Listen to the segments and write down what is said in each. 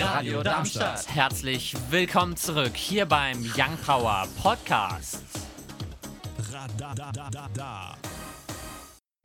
Radio Darmstadt. Herzlich willkommen zurück hier beim Young Power Podcast.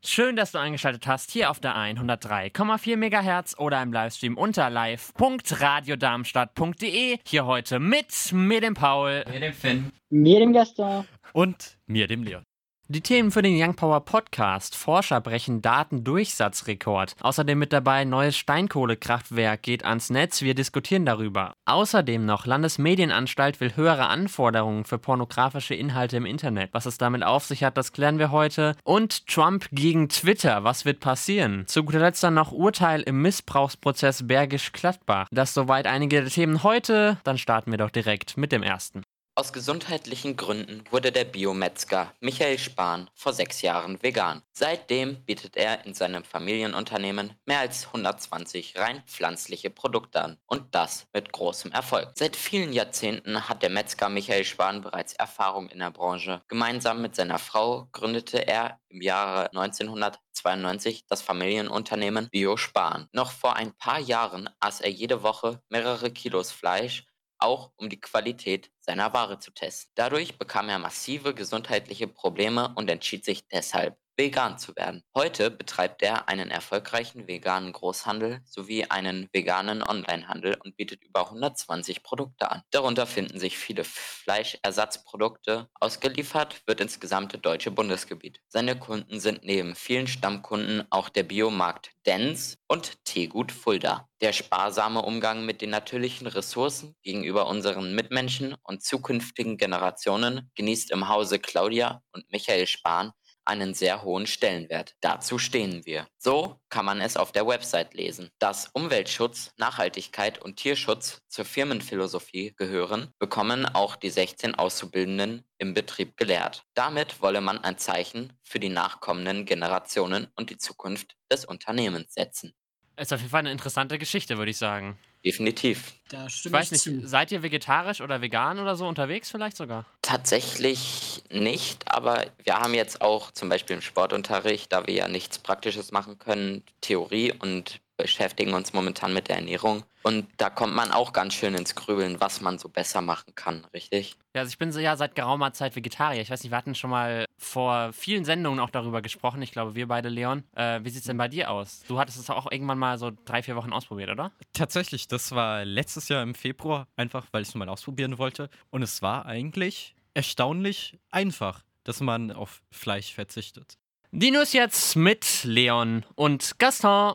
Schön, dass du eingeschaltet hast hier auf der 103,4 MHz oder im Livestream unter live.radiodarmstadt.de. Hier heute mit mir, dem Paul, mir, dem Finn, mir, dem Gaston und mir, dem Leon. Die Themen für den Young Power Podcast. Forscher brechen Datendurchsatzrekord. Außerdem mit dabei neues Steinkohlekraftwerk geht ans Netz. Wir diskutieren darüber. Außerdem noch Landesmedienanstalt will höhere Anforderungen für pornografische Inhalte im Internet. Was es damit auf sich hat, das klären wir heute. Und Trump gegen Twitter. Was wird passieren? Zu guter Letzt dann noch Urteil im Missbrauchsprozess Bergisch Gladbach. Das soweit einige der Themen heute. Dann starten wir doch direkt mit dem ersten. Aus gesundheitlichen Gründen wurde der Biometzger Michael Spahn vor sechs Jahren vegan. Seitdem bietet er in seinem Familienunternehmen mehr als 120 rein pflanzliche Produkte an und das mit großem Erfolg. Seit vielen Jahrzehnten hat der Metzger Michael Spahn bereits Erfahrung in der Branche. Gemeinsam mit seiner Frau gründete er im Jahre 1992 das Familienunternehmen Bio Spahn. Noch vor ein paar Jahren aß er jede Woche mehrere Kilos Fleisch auch um die Qualität seiner Ware zu testen. Dadurch bekam er massive gesundheitliche Probleme und entschied sich deshalb vegan zu werden. Heute betreibt er einen erfolgreichen veganen Großhandel sowie einen veganen Onlinehandel und bietet über 120 Produkte an. Darunter finden sich viele Fleischersatzprodukte. Ausgeliefert wird ins gesamte deutsche Bundesgebiet. Seine Kunden sind neben vielen Stammkunden auch der Biomarkt Dens und Teegut Fulda. Der sparsame Umgang mit den natürlichen Ressourcen gegenüber unseren Mitmenschen und zukünftigen Generationen genießt im Hause Claudia und Michael Spahn einen sehr hohen Stellenwert. Dazu stehen wir. So kann man es auf der Website lesen. Dass Umweltschutz, Nachhaltigkeit und Tierschutz zur Firmenphilosophie gehören, bekommen auch die 16 Auszubildenden im Betrieb gelehrt. Damit wolle man ein Zeichen für die nachkommenden Generationen und die Zukunft des Unternehmens setzen. Ist auf jeden Fall eine interessante Geschichte, würde ich sagen. Definitiv. Da ich weiß nicht, zu. seid ihr vegetarisch oder vegan oder so unterwegs vielleicht sogar? Tatsächlich nicht, aber wir haben jetzt auch zum Beispiel im Sportunterricht, da wir ja nichts Praktisches machen können, Theorie und beschäftigen uns momentan mit der Ernährung. Und da kommt man auch ganz schön ins Grübeln, was man so besser machen kann, richtig? Ja, also ich bin so ja seit geraumer Zeit Vegetarier. Ich weiß nicht, wir hatten schon mal vor vielen Sendungen auch darüber gesprochen. Ich glaube, wir beide, Leon. Äh, wie sieht es denn bei dir aus? Du hattest es auch irgendwann mal so drei, vier Wochen ausprobiert, oder? Tatsächlich, das war letztes Jahr im Februar, einfach weil ich es mal ausprobieren wollte. Und es war eigentlich erstaunlich einfach, dass man auf Fleisch verzichtet. Die News jetzt mit Leon und Gaston.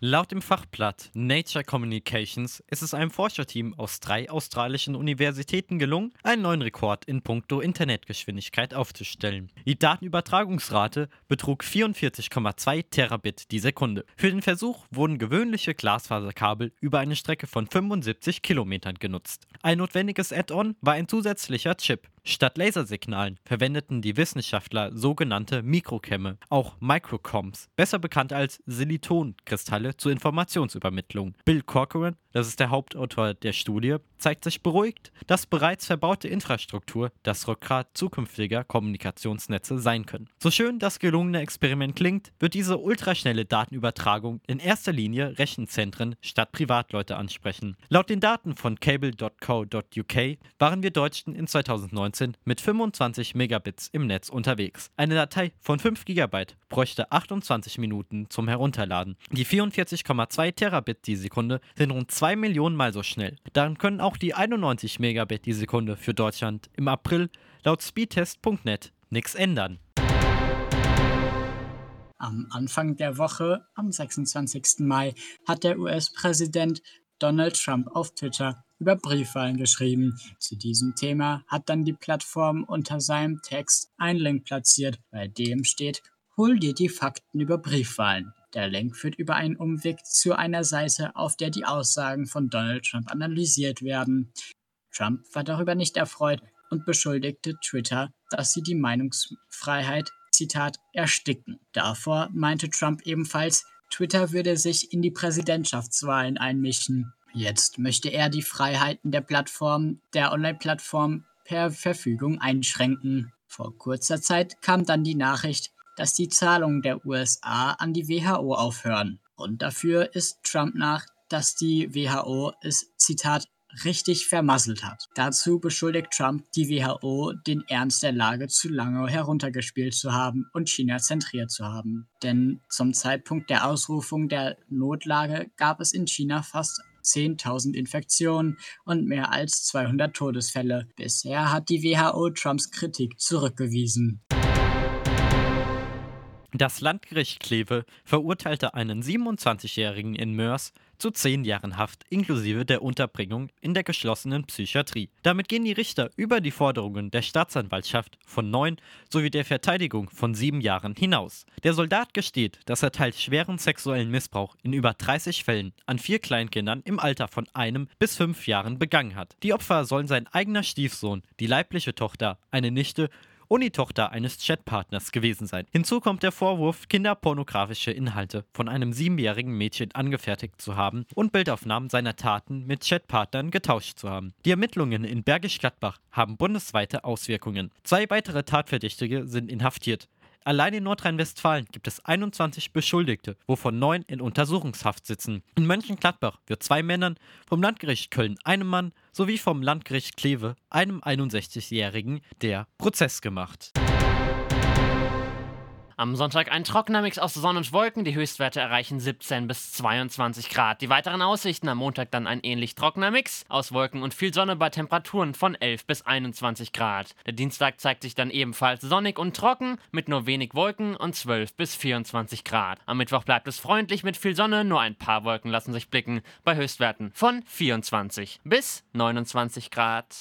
Laut dem Fachblatt Nature Communications ist es einem Forscherteam aus drei australischen Universitäten gelungen, einen neuen Rekord in puncto Internetgeschwindigkeit aufzustellen. Die Datenübertragungsrate betrug 44,2 Terabit die Sekunde. Für den Versuch wurden gewöhnliche Glasfaserkabel über eine Strecke von 75 Kilometern genutzt. Ein notwendiges Add-on war ein zusätzlicher Chip, Statt Lasersignalen verwendeten die Wissenschaftler sogenannte Mikrokämme, auch Microcoms, besser bekannt als Silitonkristalle zur Informationsübermittlung. Bill Corcoran, das ist der Hauptautor der Studie, zeigt sich beruhigt, dass bereits verbaute Infrastruktur das Rückgrat zukünftiger Kommunikationsnetze sein können. So schön das gelungene Experiment klingt, wird diese ultraschnelle Datenübertragung in erster Linie Rechenzentren statt Privatleute ansprechen. Laut den Daten von cable.co.uk waren wir Deutschen in 2019 2019 mit 25 Megabits im Netz unterwegs. Eine Datei von 5 GB bräuchte 28 Minuten zum Herunterladen. Die 44,2 Terabit die Sekunde sind rund 2 Millionen Mal so schnell. Daran können auch die 91 Megabit die Sekunde für Deutschland im April laut speedtest.net nichts ändern. Am Anfang der Woche, am 26. Mai, hat der US-Präsident Donald Trump auf Twitter über Briefwahlen geschrieben. Zu diesem Thema hat dann die Plattform unter seinem Text einen Link platziert, bei dem steht Hol dir die Fakten über Briefwahlen. Der Link führt über einen Umweg zu einer Seite, auf der die Aussagen von Donald Trump analysiert werden. Trump war darüber nicht erfreut und beschuldigte Twitter, dass sie die Meinungsfreiheit, Zitat, ersticken. Davor meinte Trump ebenfalls, Twitter würde sich in die Präsidentschaftswahlen einmischen. Jetzt möchte er die Freiheiten der Plattform, der Online-Plattform per Verfügung einschränken. Vor kurzer Zeit kam dann die Nachricht, dass die Zahlungen der USA an die WHO aufhören. Grund dafür ist Trump nach dass die WHO es, Zitat, richtig vermasselt hat. Dazu beschuldigt Trump die WHO, den Ernst der Lage zu lange heruntergespielt zu haben und China zentriert zu haben. Denn zum Zeitpunkt der Ausrufung der Notlage gab es in China fast 10.000 Infektionen und mehr als 200 Todesfälle. Bisher hat die WHO Trumps Kritik zurückgewiesen. Das Landgericht Kleve verurteilte einen 27-Jährigen in Mörs zu 10 Jahren Haft inklusive der Unterbringung in der geschlossenen Psychiatrie. Damit gehen die Richter über die Forderungen der Staatsanwaltschaft von 9 sowie der Verteidigung von 7 Jahren hinaus. Der Soldat gesteht, dass er teils schweren sexuellen Missbrauch in über 30 Fällen an vier Kleinkindern im Alter von einem bis fünf Jahren begangen hat. Die Opfer sollen sein eigener Stiefsohn, die leibliche Tochter, eine Nichte und die Tochter eines Chatpartners gewesen sein. Hinzu kommt der Vorwurf, kinderpornografische Inhalte von einem siebenjährigen Mädchen angefertigt zu haben und Bildaufnahmen seiner Taten mit Chatpartnern getauscht zu haben. Die Ermittlungen in Bergisch Gladbach haben bundesweite Auswirkungen. Zwei weitere Tatverdächtige sind inhaftiert. Allein in Nordrhein-Westfalen gibt es 21 Beschuldigte, wovon neun in Untersuchungshaft sitzen. In Mönchengladbach wird zwei Männern, vom Landgericht Köln einem Mann sowie vom Landgericht Kleve einem 61-Jährigen der Prozess gemacht. Am Sonntag ein trockener Mix aus Sonne und Wolken. Die Höchstwerte erreichen 17 bis 22 Grad. Die weiteren Aussichten am Montag dann ein ähnlich trockener Mix aus Wolken und viel Sonne bei Temperaturen von 11 bis 21 Grad. Der Dienstag zeigt sich dann ebenfalls sonnig und trocken mit nur wenig Wolken und 12 bis 24 Grad. Am Mittwoch bleibt es freundlich mit viel Sonne, nur ein paar Wolken lassen sich blicken bei Höchstwerten von 24 bis 29 Grad.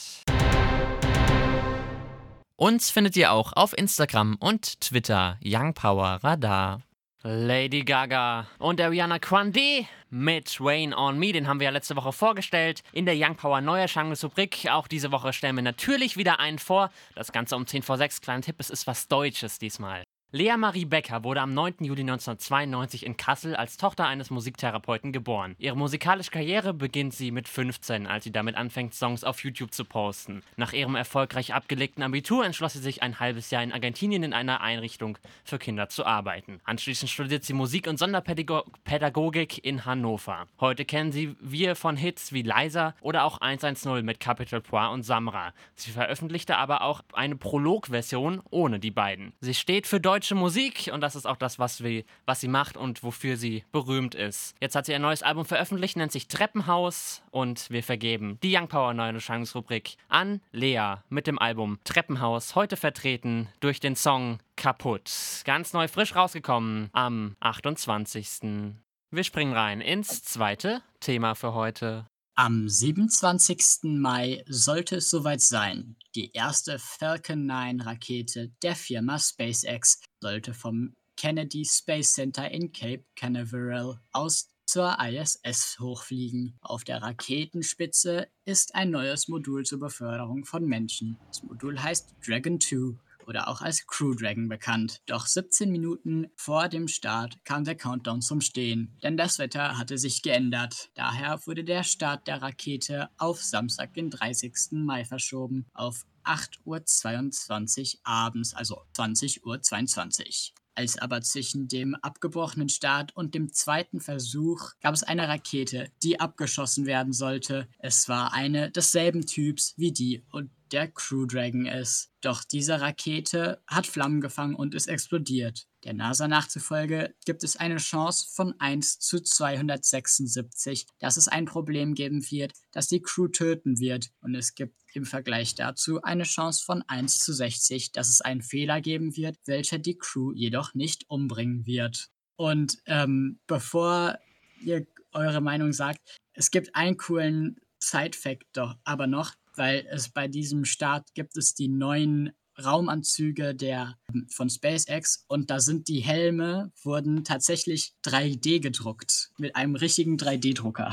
Uns findet ihr auch auf Instagram und Twitter Young Power Radar. Lady Gaga und Ariana Grande mit Rain on Me, den haben wir ja letzte Woche vorgestellt in der Young Power Neuerscheinungsrubrik. Auch diese Woche stellen wir natürlich wieder einen vor. Das Ganze um 10 vor 6. Kleiner Tipp, es ist was Deutsches diesmal. Lea Marie Becker wurde am 9. Juli 1992 in Kassel als Tochter eines Musiktherapeuten geboren. Ihre musikalische Karriere beginnt sie mit 15, als sie damit anfängt, Songs auf YouTube zu posten. Nach ihrem erfolgreich abgelegten Abitur entschloss sie sich, ein halbes Jahr in Argentinien in einer Einrichtung für Kinder zu arbeiten. Anschließend studiert sie Musik und Sonderpädagogik in Hannover. Heute kennen sie wir von Hits wie Liza oder auch 110 mit Capital Poir und Samra. Sie veröffentlichte aber auch eine Prolog-Version ohne die beiden. Sie steht für deutsche deutsche Musik und das ist auch das, was, wir, was sie macht und wofür sie berühmt ist. Jetzt hat sie ein neues Album veröffentlicht, nennt sich Treppenhaus und wir vergeben die Young Power neue Erscheinungsrubrik an Lea mit dem Album Treppenhaus, heute vertreten durch den Song Kaputt. Ganz neu frisch rausgekommen am 28. Wir springen rein ins zweite Thema für heute. Am 27. Mai sollte es soweit sein. Die erste Falcon 9 Rakete der Firma SpaceX sollte vom Kennedy Space Center in Cape Canaveral aus zur ISS hochfliegen. Auf der Raketenspitze ist ein neues Modul zur Beförderung von Menschen. Das Modul heißt Dragon 2 oder auch als Crew Dragon bekannt. Doch 17 Minuten vor dem Start kam der Countdown zum Stehen, denn das Wetter hatte sich geändert. Daher wurde der Start der Rakete auf Samstag, den 30. Mai verschoben, auf 8.22 Uhr abends, also 20.22 Uhr. Als aber zwischen dem abgebrochenen Start und dem zweiten Versuch gab es eine Rakete, die abgeschossen werden sollte. Es war eine desselben Typs wie die und der Crew Dragon ist. Doch diese Rakete hat Flammen gefangen und ist explodiert. Der NASA nachzufolge gibt es eine Chance von 1 zu 276, dass es ein Problem geben wird, das die Crew töten wird. Und es gibt im Vergleich dazu eine Chance von 1 zu 60, dass es einen Fehler geben wird, welcher die Crew jedoch nicht umbringen wird. Und ähm, bevor ihr eure Meinung sagt, es gibt einen coolen Side-Fact doch aber noch, weil es bei diesem Start gibt es die neuen Raumanzüge der, von SpaceX und da sind die Helme, wurden tatsächlich 3D gedruckt mit einem richtigen 3D-Drucker.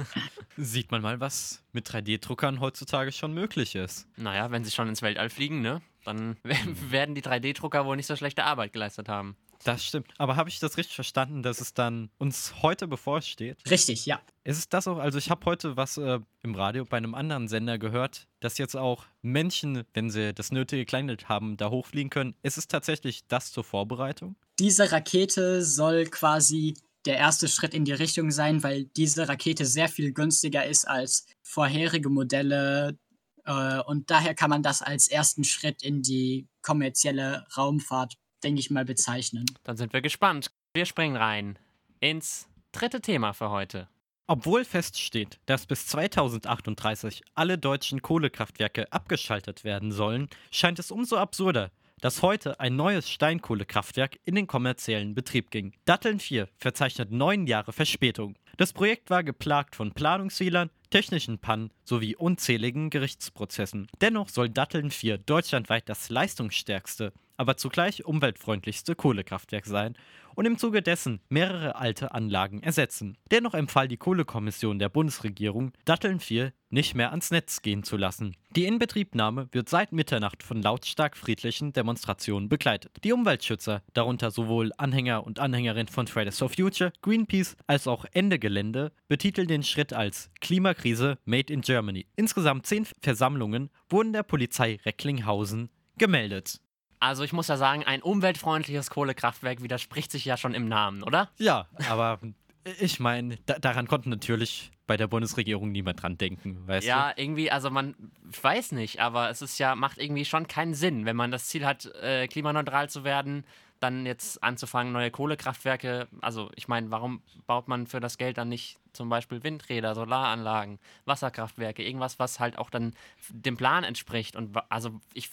Sieht man mal, was mit 3D-Druckern heutzutage schon möglich ist. Naja, wenn sie schon ins Weltall fliegen, ne? Dann werden die 3D-Drucker wohl nicht so schlechte Arbeit geleistet haben. Das stimmt. Aber habe ich das richtig verstanden, dass es dann uns heute bevorsteht? Richtig, ja. Ist es das auch? Also ich habe heute was äh, im Radio bei einem anderen Sender gehört, dass jetzt auch Menschen, wenn sie das nötige Kleingeld haben, da hochfliegen können. Ist es tatsächlich das zur Vorbereitung? Diese Rakete soll quasi der erste Schritt in die Richtung sein, weil diese Rakete sehr viel günstiger ist als vorherige Modelle. Äh, und daher kann man das als ersten Schritt in die kommerzielle Raumfahrt, denke ich mal, bezeichnen. Dann sind wir gespannt. Wir springen rein ins dritte Thema für heute. Obwohl feststeht, dass bis 2038 alle deutschen Kohlekraftwerke abgeschaltet werden sollen, scheint es umso absurder, dass heute ein neues Steinkohlekraftwerk in den kommerziellen Betrieb ging. Datteln 4 verzeichnet neun Jahre Verspätung. Das Projekt war geplagt von Planungsfehlern, technischen Pannen sowie unzähligen Gerichtsprozessen. Dennoch soll Datteln 4 deutschlandweit das leistungsstärkste, aber zugleich umweltfreundlichste Kohlekraftwerk sein und im Zuge dessen mehrere alte Anlagen ersetzen. Dennoch empfahl die Kohlekommission der Bundesregierung, Datteln 4 nicht mehr ans Netz gehen zu lassen. Die Inbetriebnahme wird seit Mitternacht von lautstark friedlichen Demonstrationen begleitet. Die Umweltschützer, darunter sowohl Anhänger und Anhängerinnen von Fridays for Future, Greenpeace als auch Ende Gelände, betiteln den Schritt als Klimakrise Made in Germany. Insgesamt zehn Versammlungen wurden der Polizei Recklinghausen gemeldet. Also ich muss ja sagen, ein umweltfreundliches Kohlekraftwerk widerspricht sich ja schon im Namen, oder? Ja, aber ich meine, da, daran konnte natürlich bei der Bundesregierung niemand dran denken, weißt ja, du? irgendwie, also man, ich weiß nicht, aber es ist ja, macht irgendwie schon keinen Sinn, wenn man das Ziel hat, äh, klimaneutral zu werden, dann jetzt anzufangen, neue Kohlekraftwerke, also ich meine, warum baut man für das Geld dann nicht zum Beispiel Windräder, Solaranlagen, Wasserkraftwerke, irgendwas, was halt auch dann dem Plan entspricht. Und also ich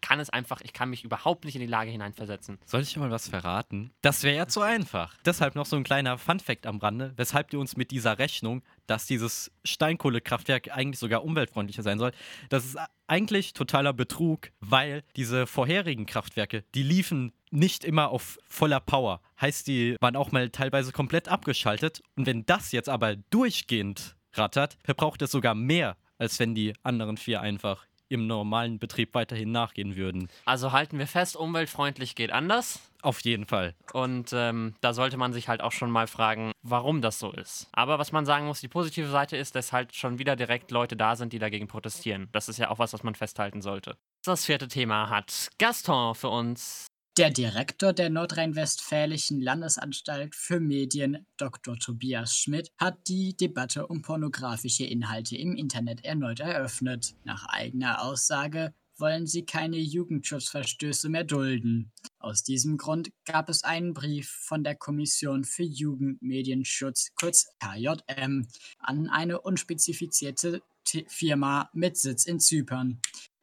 kann es einfach, ich kann mich überhaupt nicht in die Lage hineinversetzen. Soll ich mal was verraten? Das wäre ja zu einfach. Deshalb noch so ein kleiner Funfact am Rande, weshalb wir uns mit dieser Rechnung, dass dieses Steinkohlekraftwerk eigentlich sogar umweltfreundlicher sein soll, das ist eigentlich totaler Betrug, weil diese vorherigen Kraftwerke, die liefen nicht immer auf voller Power. Heißt, die waren auch mal teilweise komplett abgeschaltet. Und wenn das jetzt aber durchgehend rattert, verbraucht es sogar mehr, als wenn die anderen vier einfach im normalen Betrieb weiterhin nachgehen würden. Also halten wir fest, umweltfreundlich geht anders. Auf jeden Fall. Und ähm, da sollte man sich halt auch schon mal fragen, warum das so ist. Aber was man sagen muss, die positive Seite ist, dass halt schon wieder direkt Leute da sind, die dagegen protestieren. Das ist ja auch was, was man festhalten sollte. Das vierte Thema hat Gaston für uns der Direktor der Nordrhein-Westfälischen Landesanstalt für Medien, Dr. Tobias Schmidt, hat die Debatte um pornografische Inhalte im Internet erneut eröffnet. Nach eigener Aussage wollen sie keine Jugendschutzverstöße mehr dulden. Aus diesem Grund gab es einen Brief von der Kommission für Jugendmedienschutz, kurz KJM, an eine unspezifizierte Firma mit Sitz in Zypern.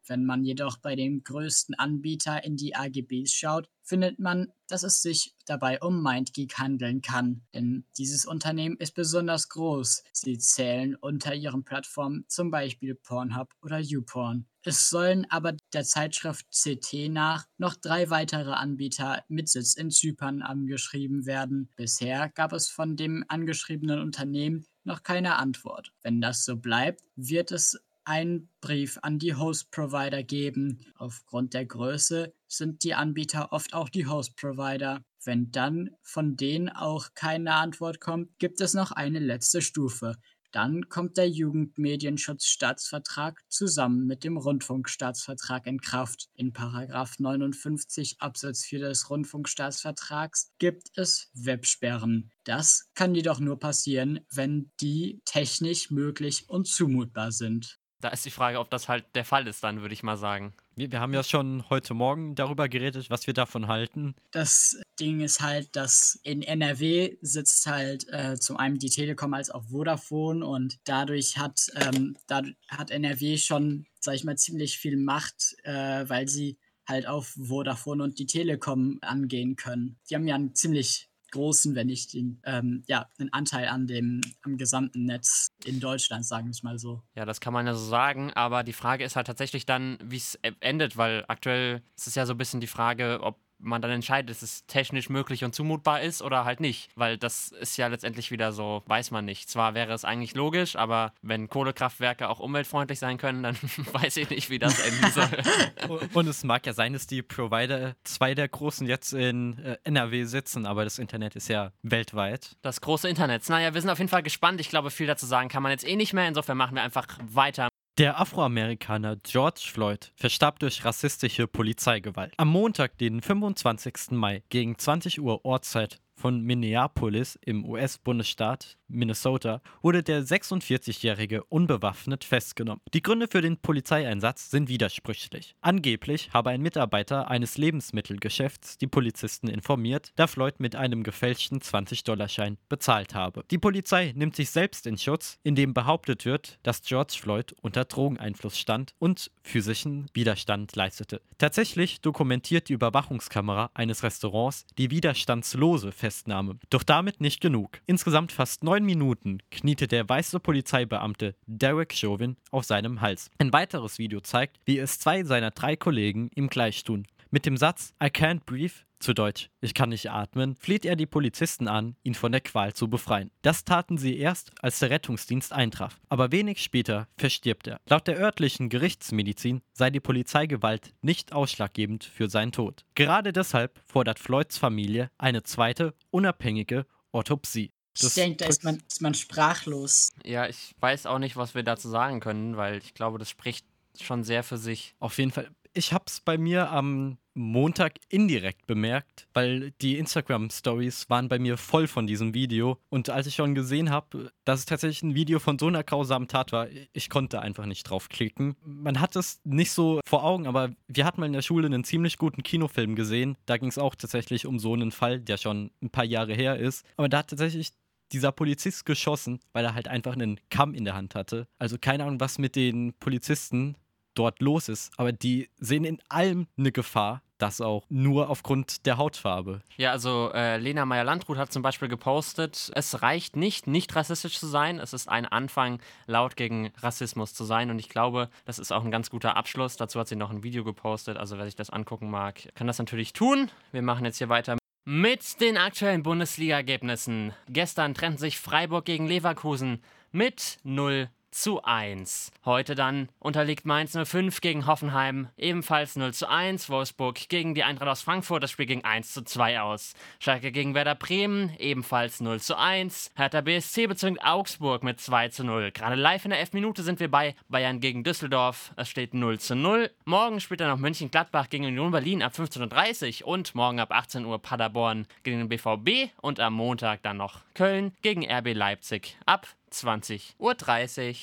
Wenn man jedoch bei dem größten Anbieter in die AGBs schaut, findet man, dass es sich dabei um MindGeek handeln kann. Denn dieses Unternehmen ist besonders groß. Sie zählen unter ihren Plattformen zum Beispiel Pornhub oder YouPorn. Es sollen aber der Zeitschrift CT nach noch drei weitere Anbieter mit Sitz in Zypern angeschrieben werden. Bisher gab es von dem angeschriebenen Unternehmen noch keine Antwort. Wenn das so bleibt, wird es einen Brief an die Host-Provider geben. Aufgrund der Größe sind die Anbieter oft auch die Host-Provider. Wenn dann von denen auch keine Antwort kommt, gibt es noch eine letzte Stufe. Dann kommt der Jugendmedienschutzstaatsvertrag zusammen mit dem Rundfunkstaatsvertrag in Kraft. In Paragraph 59 Absatz 4 des Rundfunkstaatsvertrags gibt es Websperren. Das kann jedoch nur passieren, wenn die technisch möglich und zumutbar sind. Da ist die Frage, ob das halt der Fall ist, dann würde ich mal sagen. Wir, wir haben ja schon heute Morgen darüber geredet, was wir davon halten. Das Ding ist halt, dass in NRW sitzt halt äh, zum einen die Telekom als auch Vodafone und dadurch hat, ähm, da hat NRW schon, sag ich mal, ziemlich viel Macht, äh, weil sie halt auf Vodafone und die Telekom angehen können. Die haben ja ein ziemlich großen, wenn nicht den, ähm, ja, einen Anteil an dem, am gesamten Netz in Deutschland, sagen wir es mal so. Ja, das kann man ja so sagen, aber die Frage ist halt tatsächlich dann, wie es endet, weil aktuell ist es ja so ein bisschen die Frage, ob man dann entscheidet, dass es technisch möglich und zumutbar ist oder halt nicht. Weil das ist ja letztendlich wieder so, weiß man nicht. Zwar wäre es eigentlich logisch, aber wenn Kohlekraftwerke auch umweltfreundlich sein können, dann weiß ich nicht, wie das enden soll. und es mag ja sein, dass die Provider, zwei der großen jetzt in äh, NRW sitzen, aber das Internet ist ja weltweit. Das große Internet. Naja, wir sind auf jeden Fall gespannt. Ich glaube, viel dazu sagen kann man jetzt eh nicht mehr. Insofern machen wir einfach weiter der Afroamerikaner George Floyd verstarb durch rassistische Polizeigewalt. Am Montag, den 25. Mai gegen 20 Uhr Ortszeit von Minneapolis im US-Bundesstaat Minnesota wurde der 46-Jährige unbewaffnet festgenommen. Die Gründe für den Polizeieinsatz sind widersprüchlich. Angeblich habe ein Mitarbeiter eines Lebensmittelgeschäfts die Polizisten informiert, da Floyd mit einem gefälschten 20-Dollar-Schein bezahlt habe. Die Polizei nimmt sich selbst in Schutz, indem behauptet wird, dass George Floyd unter Drogeneinfluss stand und physischen Widerstand leistete. Tatsächlich dokumentiert die Überwachungskamera eines Restaurants die widerstandslose Festnahme. Doch damit nicht genug. Insgesamt fast neun Minuten kniete der weiße Polizeibeamte Derek Chauvin auf seinem Hals. Ein weiteres Video zeigt, wie es zwei seiner drei Kollegen ihm gleich tun. Mit dem Satz I can't breathe zu Deutsch, ich kann nicht atmen, fleht er die Polizisten an, ihn von der Qual zu befreien. Das taten sie erst, als der Rettungsdienst eintraf. Aber wenig später verstirbt er. Laut der örtlichen Gerichtsmedizin sei die Polizeigewalt nicht ausschlaggebend für seinen Tod. Gerade deshalb fordert Floyds Familie eine zweite, unabhängige Autopsie. Ich denke, da ist man, ist man sprachlos. Ja, ich weiß auch nicht, was wir dazu sagen können, weil ich glaube, das spricht schon sehr für sich. Auf jeden Fall. Ich habe es bei mir am Montag indirekt bemerkt, weil die Instagram-Stories waren bei mir voll von diesem Video. Und als ich schon gesehen habe, dass es tatsächlich ein Video von so einer grausamen Tat war, ich konnte einfach nicht draufklicken. Man hat es nicht so vor Augen, aber wir hatten mal in der Schule einen ziemlich guten Kinofilm gesehen. Da ging es auch tatsächlich um so einen Fall, der schon ein paar Jahre her ist. Aber da hat tatsächlich dieser Polizist geschossen, weil er halt einfach einen Kamm in der Hand hatte. Also keine Ahnung, was mit den Polizisten dort los ist, aber die sehen in allem eine Gefahr. Das auch nur aufgrund der Hautfarbe. Ja, also äh, Lena Meyer-Landrut hat zum Beispiel gepostet, es reicht nicht, nicht rassistisch zu sein. Es ist ein Anfang, laut gegen Rassismus zu sein. Und ich glaube, das ist auch ein ganz guter Abschluss. Dazu hat sie noch ein Video gepostet. Also wer sich das angucken mag, kann das natürlich tun. Wir machen jetzt hier weiter mit den aktuellen Bundesliga-Ergebnissen. Gestern trennten sich Freiburg gegen Leverkusen mit 0 zu 1. Heute dann unterliegt Mainz 05 gegen Hoffenheim ebenfalls 0 zu 1. Wolfsburg gegen die Eintracht aus Frankfurt, das Spiel ging 1 zu 2 aus. Schalke gegen Werder Bremen ebenfalls 0 zu 1. Hertha BSC bezwingt Augsburg mit 2 zu 0. Gerade live in der F-Minute sind wir bei Bayern gegen Düsseldorf. Es steht 0 zu 0. Morgen spielt dann noch München-Gladbach gegen Union Berlin ab 15.30 Uhr und morgen ab 18 Uhr Paderborn gegen den BVB und am Montag dann noch Köln gegen RB Leipzig ab 20.30 Uhr.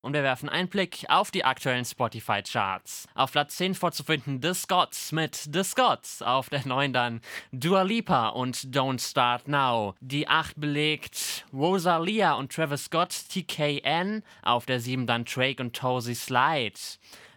Und wir werfen einen Blick auf die aktuellen Spotify-Charts. Auf Platz 10 vorzufinden The Scots mit The Scots. Auf der 9 dann Dua Lipa und Don't Start Now. Die 8 belegt Rosalia und Travis Scott TKN. Auf der 7 dann Drake und Tozy Slide.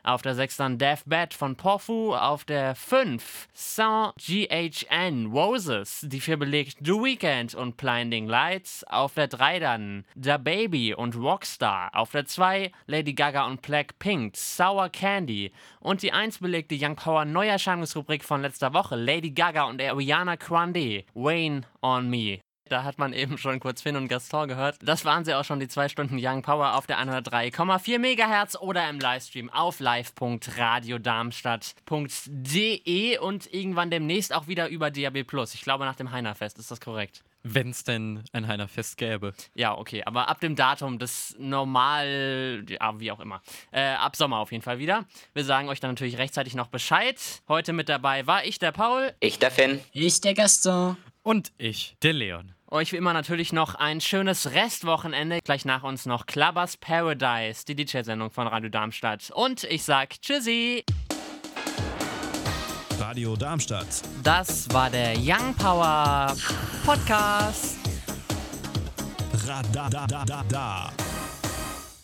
Auf der 6 dann Deathbed von Porfu. Auf der 5 Saint GHN Roses. Die 4 belegt The Weeknd und Blinding Lights. Auf der 3 dann Da Baby und Rockstar. Auf der 2 Lady Gaga und Blackpink Sour Candy. Und die 1 belegt die Young Power Neuerscheinungsrubrik von letzter Woche Lady Gaga und Ariana Grande Wayne on Me. Da hat man eben schon kurz Finn und Gaston gehört. Das waren sie auch schon, die zwei Stunden Young Power auf der 103,4 Megahertz oder im Livestream auf live.radiodarmstadt.de und irgendwann demnächst auch wieder über DAB Plus. Ich glaube nach dem Heinerfest, ist das korrekt? Wenn es denn ein Heinerfest gäbe. Ja, okay, aber ab dem Datum des normal, ja, wie auch immer. Äh, ab Sommer auf jeden Fall wieder. Wir sagen euch dann natürlich rechtzeitig noch Bescheid. Heute mit dabei war ich, der Paul. Ich, der Finn. Ich, der Gaston. Und ich, der Leon. Euch wie immer natürlich noch ein schönes Restwochenende. Gleich nach uns noch Clubbers Paradise, die DJ-Sendung von Radio Darmstadt. Und ich sag Tschüssi. Radio Darmstadt. Das war der Young Power Podcast. Radadadada.